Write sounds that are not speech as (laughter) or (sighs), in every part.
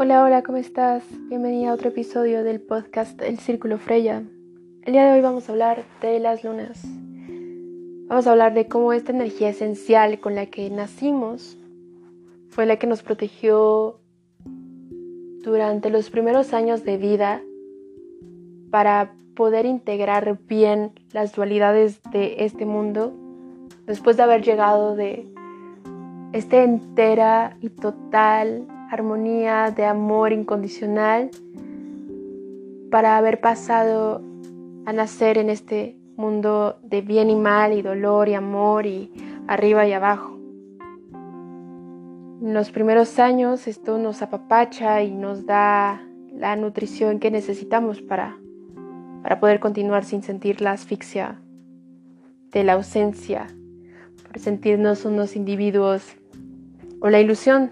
Hola, hola, ¿cómo estás? Bienvenida a otro episodio del podcast El Círculo Freya. El día de hoy vamos a hablar de las lunas. Vamos a hablar de cómo esta energía esencial con la que nacimos fue la que nos protegió durante los primeros años de vida para poder integrar bien las dualidades de este mundo después de haber llegado de esta entera y total armonía de amor incondicional para haber pasado a nacer en este mundo de bien y mal y dolor y amor y arriba y abajo. En los primeros años esto nos apapacha y nos da la nutrición que necesitamos para, para poder continuar sin sentir la asfixia de la ausencia, por sentirnos unos individuos o la ilusión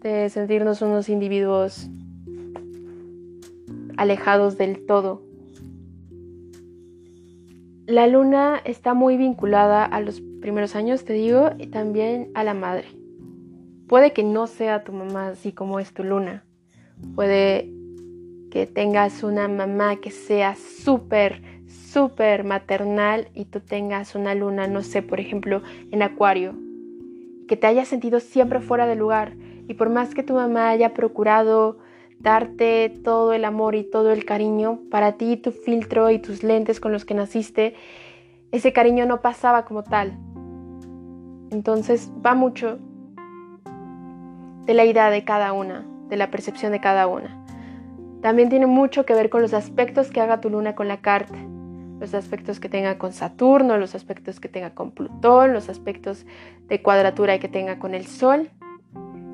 de sentirnos unos individuos alejados del todo. La luna está muy vinculada a los primeros años, te digo, y también a la madre. Puede que no sea tu mamá así como es tu luna. Puede que tengas una mamá que sea súper, súper maternal y tú tengas una luna, no sé, por ejemplo, en acuario. Que te hayas sentido siempre fuera de lugar y por más que tu mamá haya procurado darte todo el amor y todo el cariño, para ti tu filtro y tus lentes con los que naciste, ese cariño no pasaba como tal. Entonces va mucho de la idea de cada una, de la percepción de cada una. También tiene mucho que ver con los aspectos que haga tu luna con la carta, los aspectos que tenga con Saturno, los aspectos que tenga con Plutón, los aspectos de cuadratura que tenga con el Sol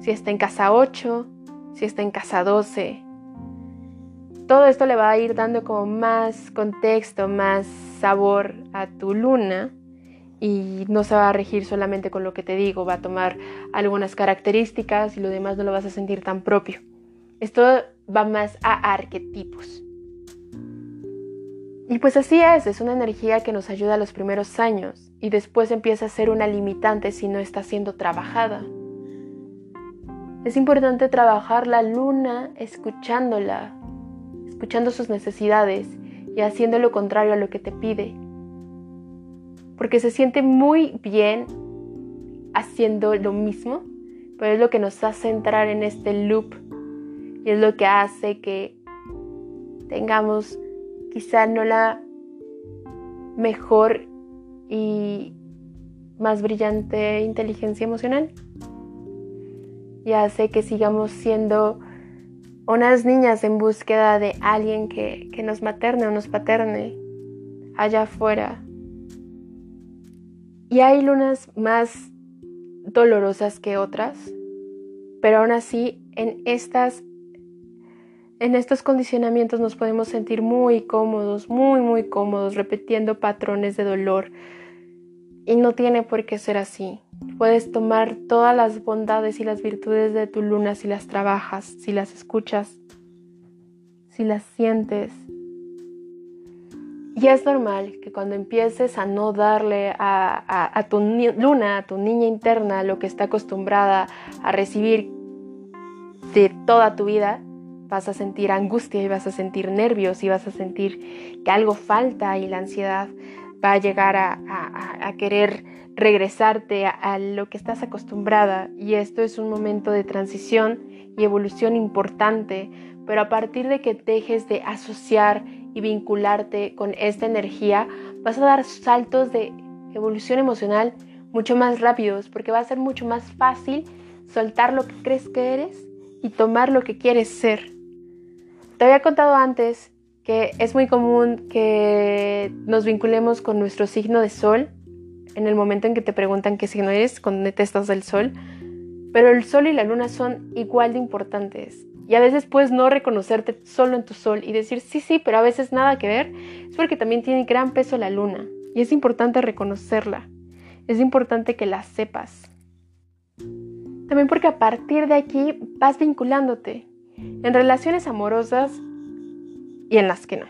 si está en casa 8, si está en casa 12. Todo esto le va a ir dando como más contexto, más sabor a tu luna y no se va a regir solamente con lo que te digo, va a tomar algunas características y lo demás no lo vas a sentir tan propio. Esto va más a arquetipos. Y pues así es, es una energía que nos ayuda a los primeros años y después empieza a ser una limitante si no está siendo trabajada. Es importante trabajar la luna escuchándola, escuchando sus necesidades y haciendo lo contrario a lo que te pide. Porque se siente muy bien haciendo lo mismo, pero es lo que nos hace entrar en este loop y es lo que hace que tengamos quizá no la mejor y más brillante inteligencia emocional y hace que sigamos siendo unas niñas en búsqueda de alguien que, nos materne o nos paterne allá afuera. Y hay lunas más dolorosas que otras, pero aún así en estas en estos condicionamientos nos podemos sentir muy cómodos, muy muy cómodos repitiendo patrones de dolor. Y no tiene por qué ser así. Puedes tomar todas las bondades y las virtudes de tu luna si las trabajas, si las escuchas, si las sientes. Y es normal que cuando empieces a no darle a, tu luna, a tu niña interna, lo que está acostumbrada a recibir de toda tu vida, vas a sentir angustia y vas a sentir nervios y vas a sentir que algo falta y la ansiedad va a llegar a, querer regresarte a, lo que estás acostumbrada y esto es un momento de transición y evolución importante, pero a partir de que dejes de asociar y vincularte con esta energía, vas a dar saltos de evolución emocional mucho más rápidos porque va a ser mucho más fácil soltar lo que crees que eres y tomar lo que quieres ser. Te había contado antes que es muy común que nos vinculemos con nuestro signo de sol en el momento en que te preguntan qué signo eres, cuando detestas del sol, pero el sol y la luna son igual de importantes. Y a veces puedes no reconocerte solo en tu sol y decir, sí, sí, pero a veces nada que ver, es porque también tiene gran peso la luna y es importante reconocerla, es importante que la sepas. También porque a partir de aquí vas vinculándote. En relaciones amorosas y en las que no.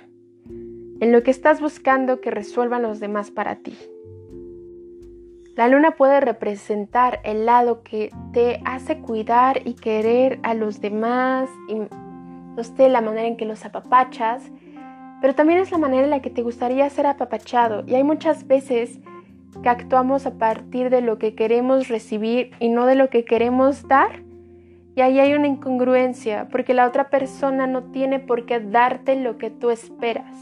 En lo que estás buscando que resuelvan los demás para ti. La luna puede representar el lado que te hace cuidar y querer a los demás, y no sé, la manera en que los apapachas, pero también es la manera en la que te gustaría ser apapachado. Y hay muchas veces que actuamos a partir de lo que queremos recibir y no de lo que queremos dar. Y ahí hay una incongruencia, porque la otra persona no tiene por qué darte lo que tú esperas.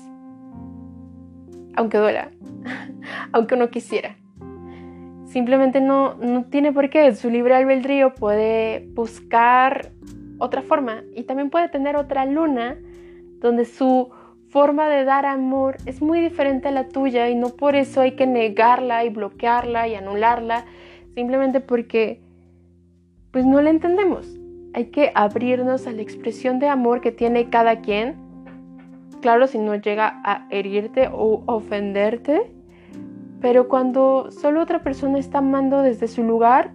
Aunque duela, (laughs) aunque uno quisiera simplemente no, no tiene por qué. Su libre albedrío puede buscar otra forma y también puede tener otra luna donde su forma de dar amor es muy diferente a la tuya y no por eso hay que negarla y bloquearla y anularla, simplemente porque pues no la entendemos. Hay que abrirnos a la expresión de amor que tiene cada quien. Claro, si no llega a herirte o ofenderte, pero cuando solo otra persona está amando desde su lugar,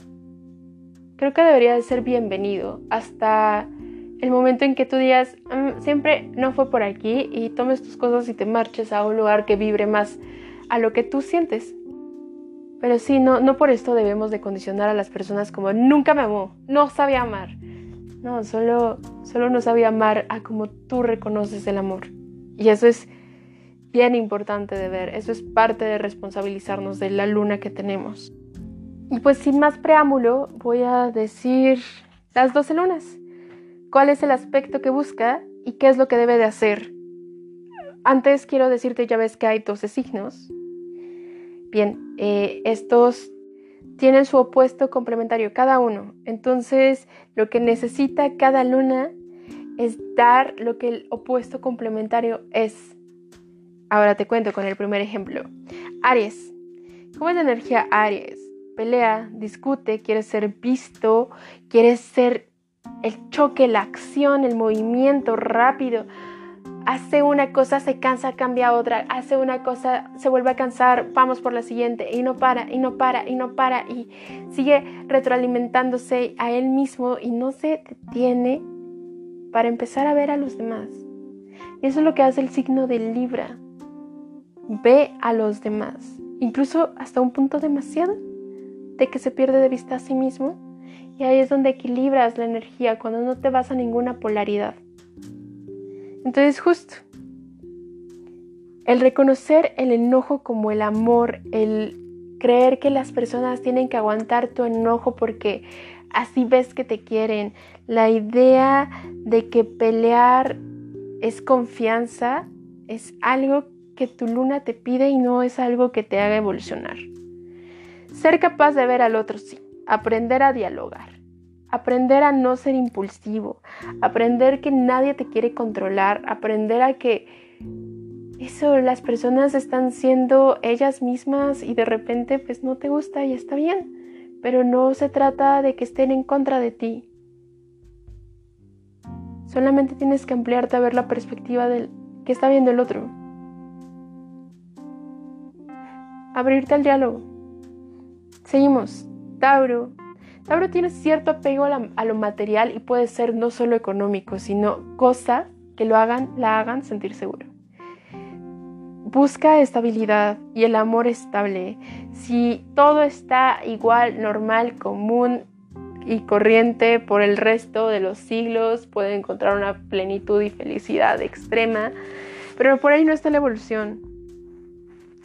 creo que debería de ser bienvenido hasta el momento en que tú digas, mm, siempre no fue por aquí y tomes tus cosas y te marches a un lugar que vibre más a lo que tú sientes. Pero sí, no, no por esto debemos de condicionar a las personas como nunca me amó, no sabía amar. No, solo, solo no sabía amar a como tú reconoces el amor. Y eso es bien importante de ver. Eso es parte de responsabilizarnos de la luna que tenemos. Y pues sin más preámbulo, voy a decir las 12 lunas. ¿Cuál es el aspecto que busca y qué es lo que debe de hacer? Antes quiero decirte, ya ves que hay 12 signos. Bien, eh, estos tienen su opuesto complementario cada uno. Entonces, lo que necesita cada luna es dar lo que el opuesto complementario es. Ahora te cuento con el primer ejemplo. Aries. ¿Cómo es la energía Aries? Pelea, discute, quiere ser visto, quiere ser el choque, la acción, el movimiento rápido. Hace una cosa, se cansa, cambia otra. Hace una cosa, se vuelve a cansar, vamos por la siguiente. Y no para, y no para, y no para. Y sigue retroalimentándose a él mismo y no se detiene para empezar a ver a los demás. Y eso es lo que hace el signo de Libra ve a los demás, incluso hasta un punto demasiado, de que se pierde de vista a sí mismo. Y ahí es donde equilibras la energía, cuando no te vas a ninguna polaridad. Entonces justo, el reconocer el enojo como el amor, el creer que las personas tienen que aguantar tu enojo porque así ves que te quieren, la idea de que pelear es confianza, es algo que tu luna te pide y no es algo que te haga evolucionar. Ser capaz de ver al otro sí, aprender a dialogar, aprender a no ser impulsivo, aprender que nadie te quiere controlar, aprender a que eso, las personas están siendo ellas mismas y de repente pues no te gusta y está bien, pero no se trata de que estén en contra de ti. Solamente tienes que ampliarte a ver la perspectiva del que está viendo el otro. abrirte al diálogo. Seguimos. Tauro. Tauro tiene cierto apego a, lo material y puede ser no solo económico, sino cosas que lo hagan, la hagan sentir seguro. Busca estabilidad y el amor estable. Si todo está igual, normal, común y corriente por el resto de los siglos, puede encontrar una plenitud y felicidad extrema, pero por ahí no está la evolución.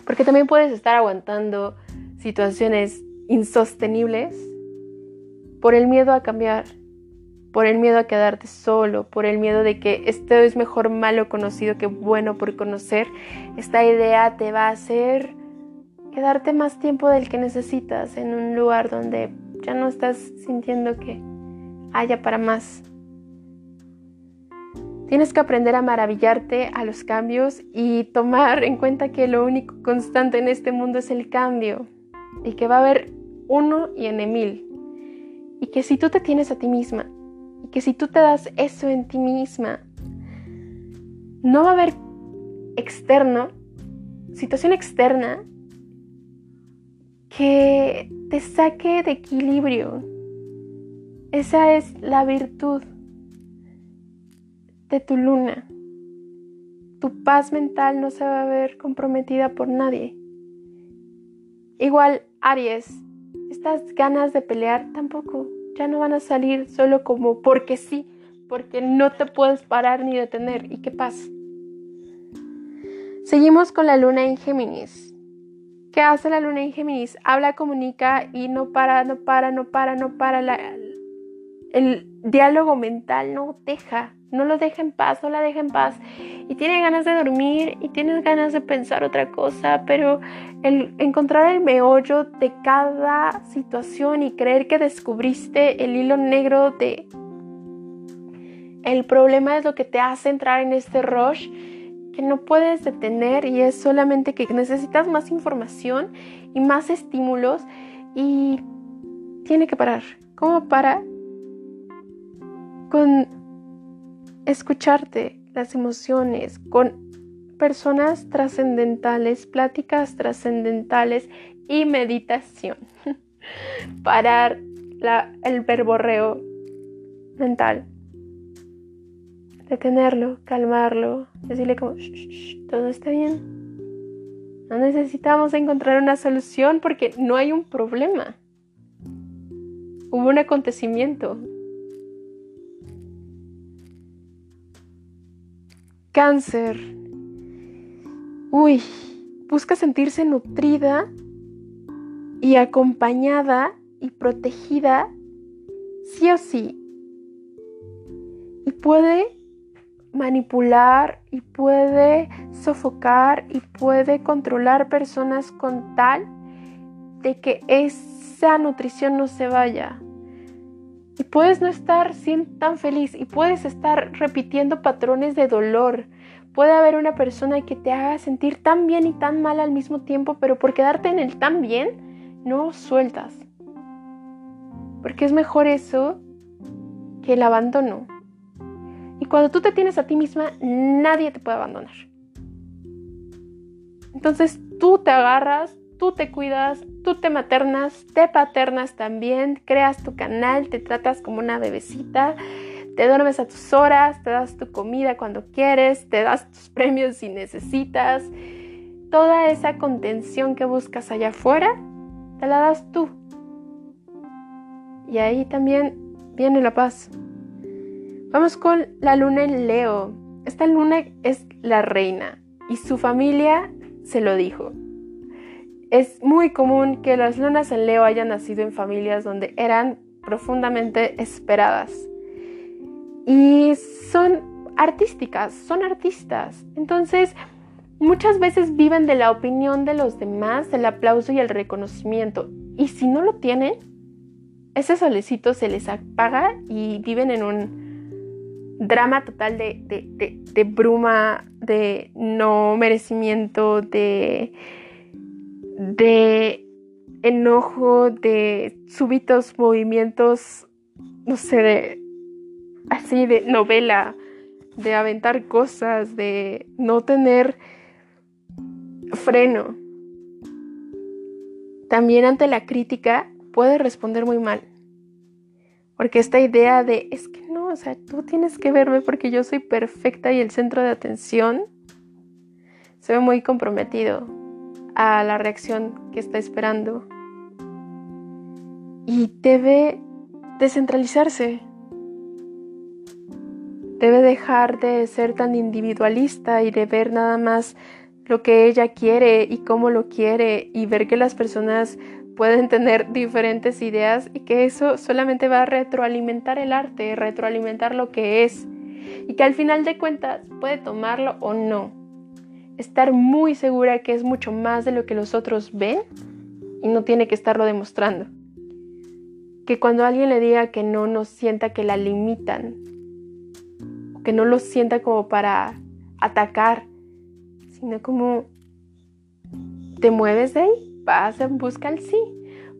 Porque también puedes estar aguantando situaciones insostenibles por el miedo a cambiar, por el miedo a quedarte solo, por el miedo de que esto es mejor malo conocido que bueno por conocer. Esta idea te va a hacer quedarte más tiempo del que necesitas en un lugar donde ya no estás sintiendo que haya para más. Tienes que aprender a maravillarte a los cambios y tomar en cuenta que lo único constante en este mundo es el cambio y que va a haber uno y en mil. Y que si tú te tienes a ti misma y que si tú te das eso en ti misma, no va a haber externo, situación externa que te saque de equilibrio. Esa es la virtud de tu luna. Tu paz mental no se va a ver comprometida por nadie. Igual, Aries, estas ganas de pelear tampoco ya no van a salir solo como porque sí, porque no te puedes parar ni detener. ¿Y qué pasa? Seguimos con la luna en Géminis. ¿Qué hace la luna en Géminis? Habla, comunica y no para, no para, no para, no para. el diálogo mental no deja, no lo deja en paz, no la deja en paz. Y tiene ganas de dormir y tienes ganas de pensar otra cosa, pero el encontrar el meollo de cada situación y creer que descubriste el hilo negro de el problema es lo que te hace entrar en este rush que no puedes detener y es solamente que necesitas más información y más estímulos y tiene que parar. ¿Cómo para? Con escucharte las emociones, con personas trascendentales, pláticas trascendentales y meditación. (laughs) Parar el verborreo mental detenerlo, calmarlo, decirle como, todo está bien. No necesitamos encontrar una solución porque no hay un problema. Hubo un acontecimiento. Cáncer. Uy, busca sentirse nutrida y acompañada y protegida, sí o sí. Y puede manipular y puede sofocar y puede controlar personas con tal de que esa nutrición no se vaya. Y puedes no estar tan feliz y puedes estar repitiendo patrones de dolor. Puede haber una persona que te haga sentir tan bien y tan mal al mismo tiempo, pero por quedarte en el tan bien, no sueltas. Porque es mejor eso que el abandono. Y cuando tú te tienes a ti misma, nadie te puede abandonar. Entonces tú te agarras, tú te cuidas, tú te maternas, te paternas también, creas tu canal, te tratas como una bebecita, te duermes a tus horas, te das tu comida cuando quieres, te das tus (laughs) premios si necesitas. Toda esa contención que buscas allá afuera, te la das tú. Y ahí también viene la paz. Vamos con la luna en Leo. Esta luna es la reina y su familia se lo dijo. Es muy común que las lunas en Leo hayan nacido en familias donde eran profundamente esperadas. Y son artísticas, son artistas. Entonces, muchas veces viven de la opinión de los demás, del aplauso y el reconocimiento. Y si no lo tienen, ese solecito se les apaga y viven en un drama total de, bruma, de no merecimiento, de, de enojo, de súbitos movimientos, no sé, de así de novela, de aventar cosas, de no tener freno. También ante la crítica puede responder muy mal. Porque esta idea de es que no, o sea, tú tienes que verme porque yo soy perfecta y el centro de atención se ve muy comprometido a la reacción que está esperando. Y debe descentralizarse. Debe dejar de ser tan individualista y de ver nada más lo que ella quiere y cómo lo quiere y ver que las personas pueden tener diferentes ideas y que eso solamente va a retroalimentar el arte, retroalimentar lo que es y que al final de cuentas puede tomarlo o no. Estar muy segura que es mucho más de lo que los otros ven y no tiene que estarlo demostrando. Que cuando alguien le diga que no, no sienta que la limitan, que no lo sienta como para atacar, sino como te mueves de ahí vas en busca del sí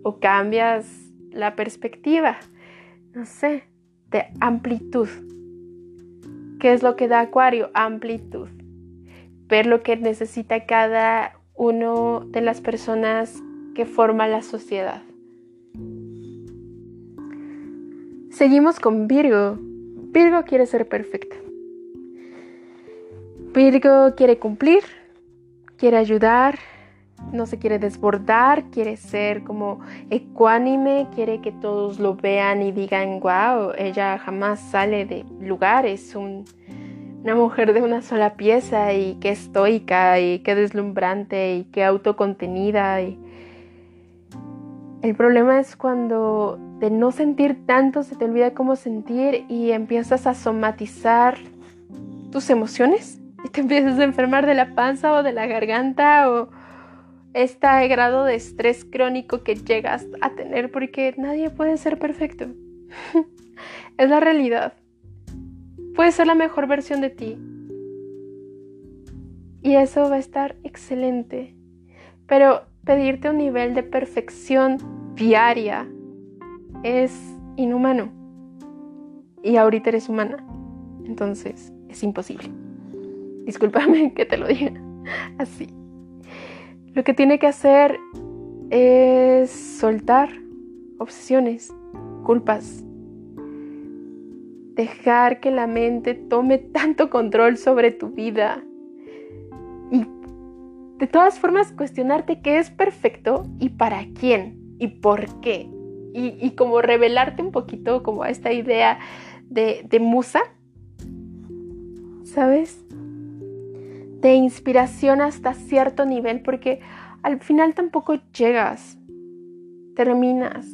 o cambias la perspectiva, no sé, de amplitud. ¿Qué es lo que da Acuario? Amplitud. Ver lo que necesita cada uno de las personas que forma la sociedad. Seguimos con Virgo. Virgo quiere ser perfecta. Virgo quiere cumplir, quiere ayudar, no se quiere desbordar, quiere ser como ecuánime, quiere que todos lo vean y digan, wow, ella jamás sale de lugares, es una mujer de una sola pieza y qué estoica y qué deslumbrante y qué autocontenida. Y... El problema es cuando de no sentir tanto se te olvida cómo sentir y empiezas a somatizar tus emociones y te empiezas a enfermar de la panza o de la garganta o este grado de estrés crónico que llegas a tener porque nadie puede ser perfecto. (laughs) es la realidad. Puedes ser la mejor versión de ti. Y eso va a estar excelente. Pero pedirte un nivel de perfección diaria es inhumano. Y ahorita eres humana. Entonces es imposible. Discúlpame (laughs) que te lo diga así. Lo que tiene que hacer es soltar obsesiones, culpas. Dejar que la mente tome tanto control sobre tu vida. Y de todas formas cuestionarte qué es perfecto y para quién y por qué. Y, como revelarte un poquito como a esta idea de, de musa. ¿Sabes? de inspiración hasta cierto nivel porque al final tampoco llegas, terminas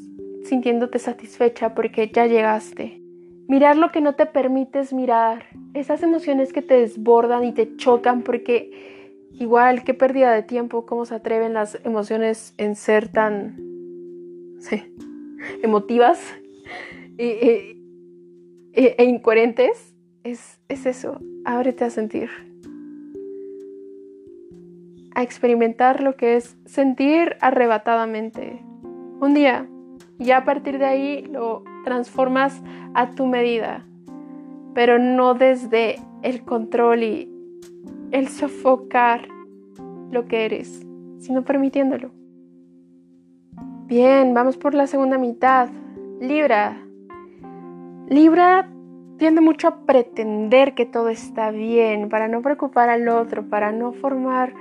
sintiéndote satisfecha porque ya llegaste. Mirar lo que no te permites mirar, esas emociones que te desbordan y te chocan porque igual qué pérdida de tiempo, cómo se atreven las emociones en ser tan sí, emotivas e, incoherentes, es, es eso, ábrete a sentir. A experimentar lo que es sentir arrebatadamente. Un día, y a partir de ahí lo transformas a tu medida, pero no desde el control y el sofocar lo que eres, sino permitiéndolo. Bien, vamos por la segunda mitad. Libra. Libra tiende mucho a pretender que todo está bien, para no preocupar al otro, para no formar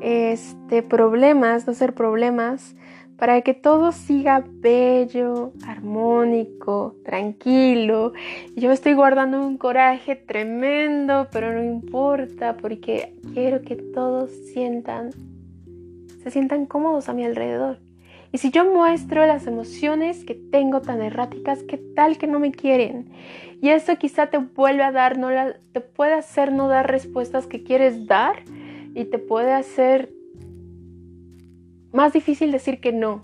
este, problemas, no ser problemas, para que todo siga bello, armónico, tranquilo. yo estoy guardando un coraje tremendo, pero no importa porque quiero que todos sientan, se sientan cómodos a mi alrededor. Y si yo muestro las emociones que tengo tan erráticas, ¿qué tal que no me quieren? Y eso quizá te vuelve a dar, no te puede hacer no dar respuestas que quieres dar y te puede hacer más difícil decir que no.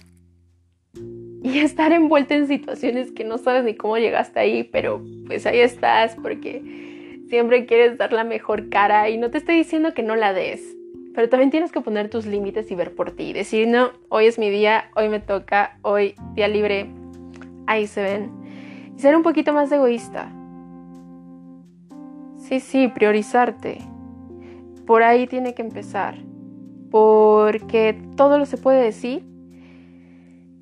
Y (laughs) estar envuelta en situaciones que no sabes ni cómo llegaste ahí, pero pues ahí estás porque siempre quieres dar la mejor cara y no te estoy diciendo que no la des, pero también tienes que poner tus límites y ver por ti. Decir, no, hoy es mi día, hoy me toca, hoy día libre, ahí se ven. Y ser un poquito más egoísta. Sí, sí, priorizarte. Por ahí tiene que empezar. Porque todo lo se puede decir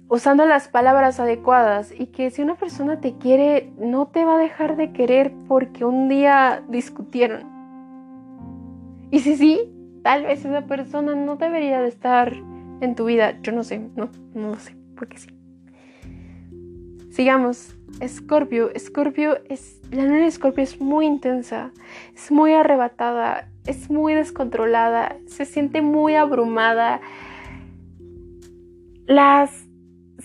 usando las palabras adecuadas y que si una persona te quiere, no te va a dejar de querer porque un día discutieron. Y si sí, tal vez esa persona no debería de estar en tu vida. Yo no sé, no, no sé, porque sí. Sigamos. Escorpio, Escorpio es, la luna de Escorpio es muy intensa, es muy arrebatada, es muy descontrolada, se siente muy abrumada. Las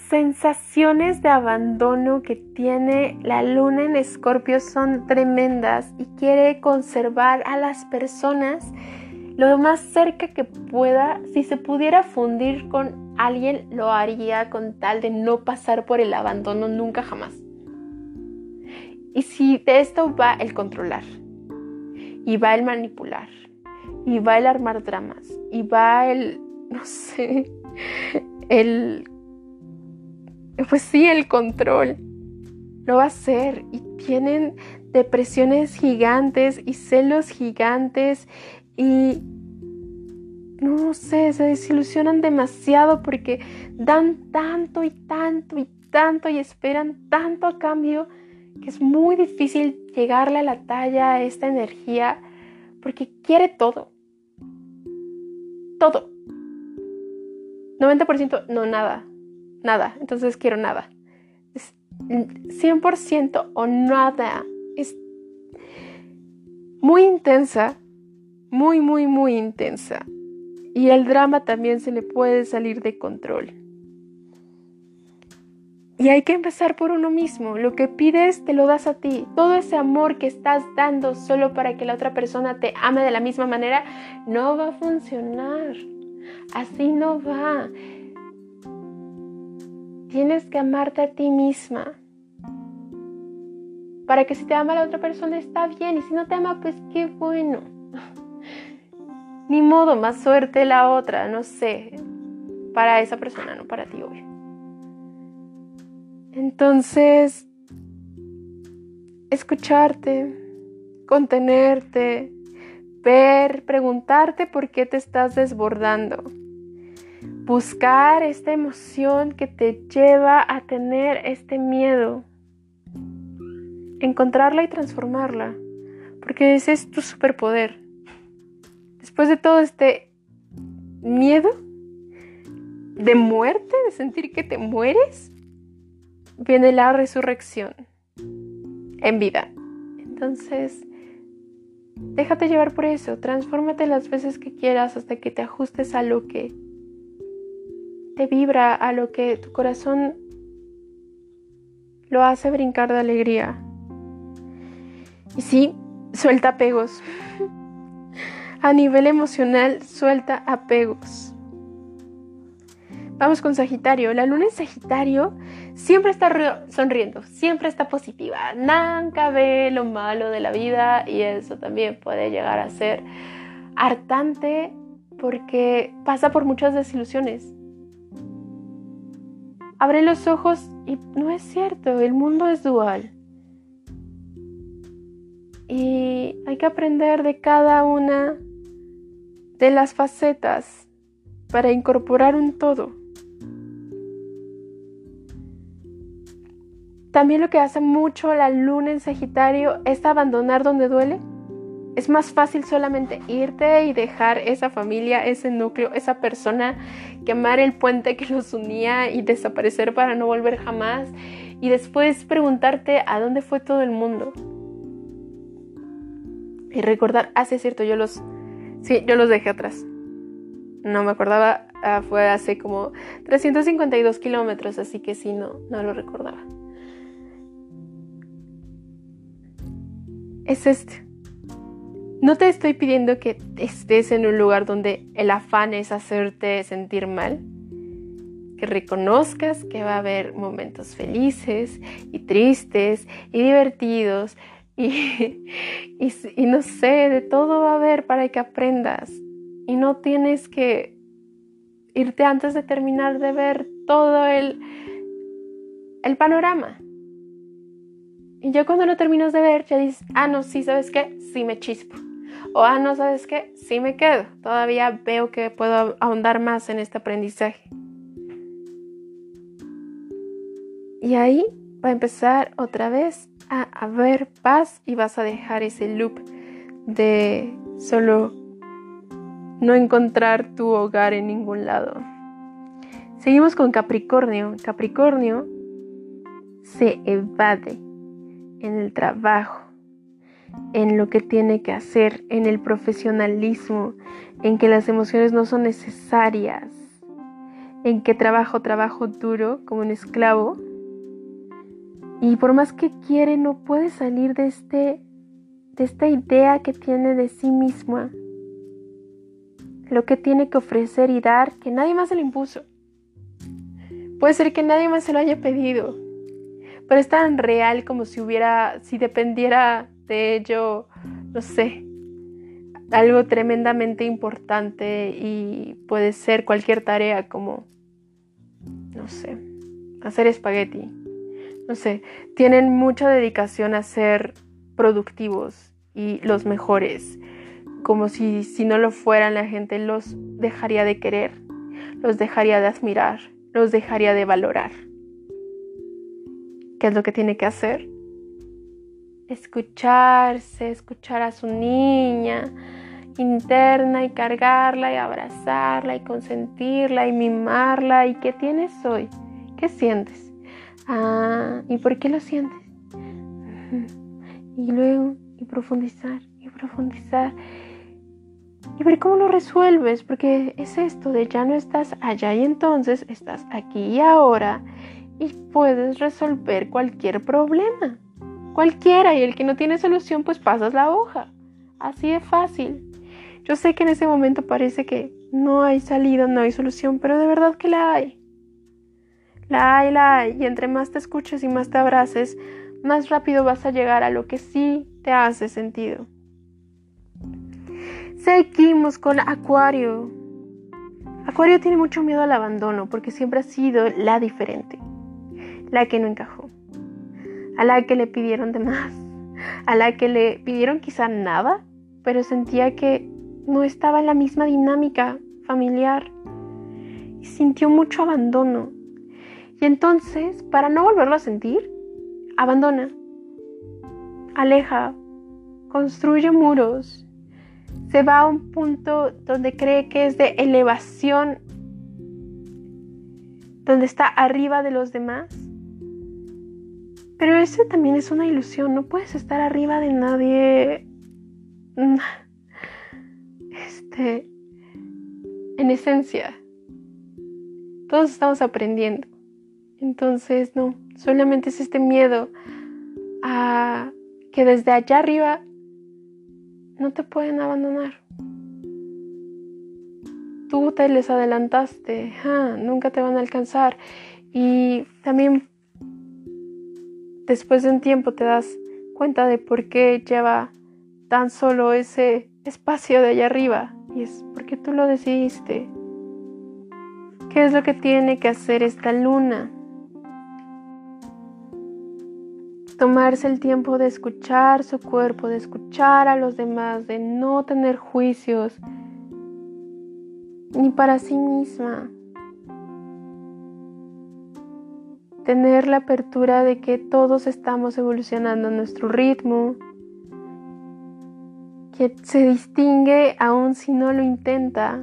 sensaciones de abandono que tiene la luna en Escorpio son tremendas y quiere conservar a las personas lo más cerca que pueda. Si se pudiera fundir con alguien, lo haría con tal de no pasar por el abandono nunca jamás. Y si de esto va el controlar, y va el manipular, y va el armar dramas, y va el, (laughs) no sé, el, pues sí, el control, lo va a hacer. Y tienen depresiones gigantes y celos gigantes y no sé, se desilusionan demasiado porque dan tanto y tanto y tanto y esperan tanto a cambio que es muy difícil llegarle a la talla a esta energía porque quiere todo. Todo. 90% no nada, nada, entonces quiero nada. Es 100% o nada. Es muy intensa, muy, muy, muy intensa. Y el drama también se le puede salir de control. Y hay que empezar por uno mismo. Lo que pides te lo das a ti. Todo ese amor que estás dando solo para que la otra persona te ame de la misma manera no va a funcionar. Así no va. Tienes que amarte a ti misma. Para que si te ama la otra persona está bien y si no te ama, pues qué bueno. (laughs) Ni modo, más suerte la otra, no sé. Para esa persona, no para ti, obvio. Entonces, escucharte, contenerte, ver, preguntarte por qué te estás desbordando. Buscar esta emoción que te lleva a tener este miedo. Encontrarla y transformarla. Porque ese es tu superpoder. Después de todo este miedo de muerte, de sentir que te mueres, viene la resurrección en vida. Entonces, déjate llevar por eso, transfórmate las veces que quieras hasta que te ajustes a lo que te vibra, a lo que tu corazón lo hace brincar de alegría. Y sí, suelta apegos. a nivel emocional, suelta apegos. Vamos con Sagitario. La luna en Sagitario siempre está sonriendo, siempre está positiva. Nunca ve lo malo de la vida y eso también puede llegar a ser hartante porque pasa por muchas desilusiones. Abre los ojos y no es cierto, el mundo es dual. Y hay que aprender de cada una de las facetas para incorporar un todo. También lo que hace mucho la luna en Sagitario es abandonar donde duele. Es más fácil solamente irte y dejar esa familia, ese núcleo, esa persona, quemar el puente que los unía y desaparecer para no volver jamás. Y después preguntarte a dónde fue todo el mundo. Y recordar, ah, cierto, yo los, sí, yo los dejé atrás. No me acordaba, ah, fue hace como 352 kilómetros, así que sí, no, no lo recordaba. Es este. No te estoy pidiendo que estés en un lugar donde el afán es hacerte sentir mal. Que reconozcas que va a haber momentos felices y tristes y divertidos y, (laughs) y, no sé, de todo va a haber para que aprendas. Y no tienes que irte antes de terminar de ver todo el, el panorama. Y ya cuando lo terminas de ver, ya dices, ah, no, sí, ¿sabes qué? Sí me chispo. O, ah, no, ¿sabes qué? Sí me quedo. Todavía veo que puedo ahondar más en este aprendizaje. Y ahí va a empezar otra vez a haber paz y vas a dejar ese loop de solo no encontrar tu hogar en ningún lado. Seguimos con Capricornio. Capricornio se evade en el trabajo, en lo que tiene que hacer, en el profesionalismo, en que las emociones no son necesarias, en que trabajo, trabajo duro como un esclavo. Y por más que quiere, no puede salir de, este, de esta idea que tiene de sí misma, lo que tiene que ofrecer y dar, que nadie más se lo impuso. Puede ser que nadie más se lo haya pedido, pero es tan real como si hubiera, si dependiera de ello, no sé, algo tremendamente importante y puede ser cualquier tarea como, no sé, hacer espagueti. No sé, tienen mucha dedicación a ser productivos y los mejores, como si, si no lo fueran la gente los dejaría de querer, los dejaría de admirar, los dejaría de valorar. ¿Qué es lo que tiene que hacer? Escucharse, escuchar a su niña interna y cargarla y abrazarla y consentirla y mimarla. ¿Y qué tienes hoy? ¿Qué sientes? Ah, ¿y por qué lo sientes? (laughs) Y luego, y profundizar, y profundizar. Y ver cómo lo resuelves, porque es esto de ya no estás allá y entonces estás aquí y ahora y puedes resolver cualquier problema. Cualquiera, y el que no tiene solución, pues pasas la hoja. Así de fácil. Yo sé que en ese momento parece que no hay salida, no hay solución, pero de verdad que la hay. La hay, la hay. Y entre más te escuches y más te abraces, más rápido vas a llegar a lo que sí te hace sentido. Seguimos con Acuario. Acuario tiene mucho miedo al abandono porque siempre ha sido la diferente, la que no encajó, a la que le pidieron de más, a la que le pidieron quizá nada, pero sentía que no estaba en la misma dinámica familiar y sintió mucho abandono. Y entonces, para no volverlo a sentir, abandona, aleja, construye muros, se va a un punto donde cree que es de elevación, donde está arriba de los demás. Pero eso también es una ilusión, no puedes estar arriba de nadie. (sighs) Este, en esencia, todos estamos aprendiendo. Entonces, no, solamente es este miedo a que desde allá arriba no te pueden abandonar. Tú te les adelantaste, nunca te van a alcanzar. Y también después de un tiempo te das cuenta de por qué lleva tan solo ese espacio de allá arriba. Y es porque tú lo decidiste. ¿Qué es lo que tiene que hacer esta luna? tomarse el tiempo de escuchar su cuerpo, de escuchar a los demás, de no tener juicios, ni para sí misma. Tener la apertura de que todos estamos evolucionando a nuestro ritmo, que se distingue aun si no lo intenta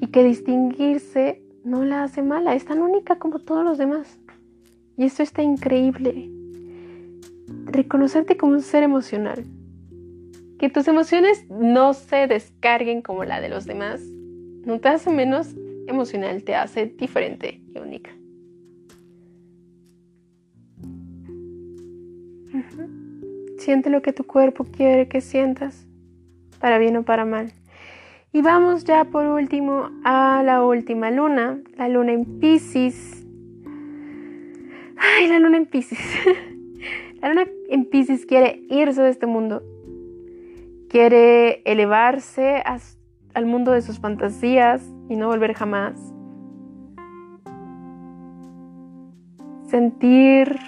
y que distinguirse no la hace mala, es tan única como todos los demás. Y esto está increíble reconocerte como un ser emocional. Que tus emociones no se descarguen como la de los demás no te hace menos emocional, te hace diferente y única. Siente lo que tu cuerpo quiere que sientas, para bien o para mal. Y vamos ya por último a la última luna, la luna en Pisces. Ay, la luna en Pisces. (laughs) La luna en Pisces quiere irse de este mundo. Quiere elevarse al mundo de sus fantasías y no volver jamás. Sentir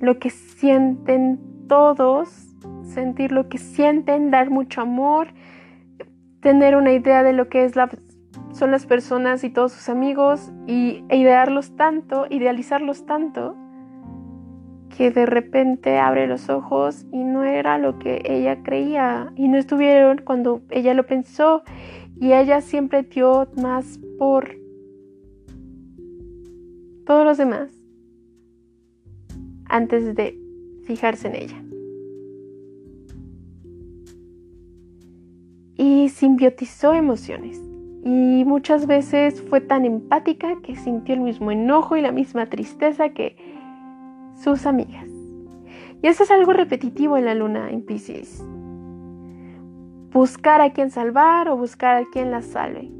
lo que sienten todos, sentir lo que sienten, dar mucho amor, tener una idea de lo que es son las personas y todos sus amigos y e idearlos tanto, idealizarlos tanto que de repente abre los ojos y no era lo que ella creía y no estuvieron cuando ella lo pensó. Y ella siempre dio más por todos los demás antes de fijarse en ella. Y simbiotizó emociones. Y muchas veces fue tan empática que sintió el mismo enojo y la misma tristeza que sus amigas. Y eso es algo repetitivo en la luna en Pisces. Buscar a quien salvar o buscar a quien la salve.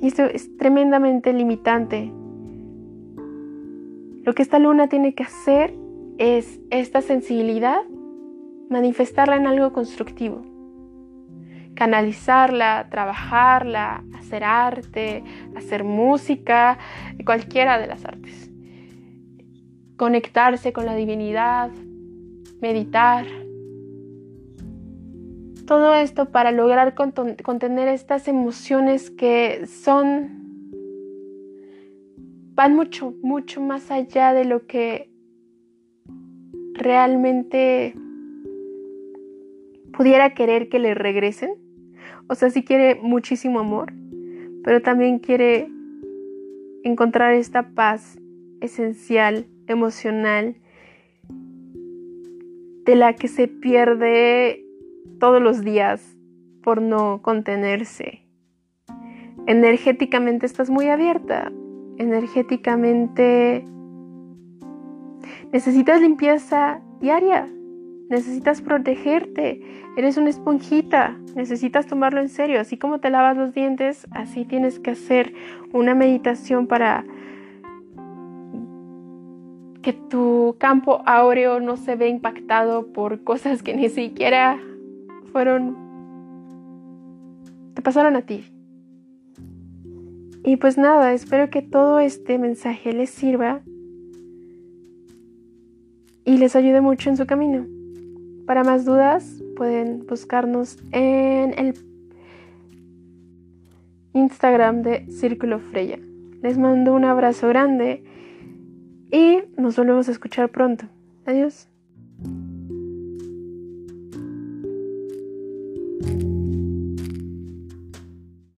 Y esto es tremendamente limitante. Lo que esta luna tiene que hacer es esta sensibilidad, manifestarla en algo constructivo. Canalizarla, trabajarla, hacer arte, hacer música, cualquiera de las artes conectarse con la divinidad, meditar. Todo esto para lograr contener estas emociones que son van mucho, mucho más allá de lo que realmente pudiera querer que le regresen. O sea, sí quiere muchísimo amor, pero también quiere encontrar esta paz esencial, emocional, de la que se pierde todos los días por no contenerse. Energéticamente estás muy abierta, energéticamente necesitas limpieza diaria, necesitas protegerte, eres una esponjita, necesitas tomarlo en serio, así como te lavas los dientes, así tienes que hacer una meditación para que tu campo áureo no se ve impactado por cosas que ni siquiera fueron te pasaron a ti. Y pues nada, espero que todo este mensaje les sirva y les ayude mucho en su camino. Para más dudas pueden buscarnos en el Instagram de Círculo Freya. Les mando un abrazo grande y nos volvemos a escuchar pronto. Adiós.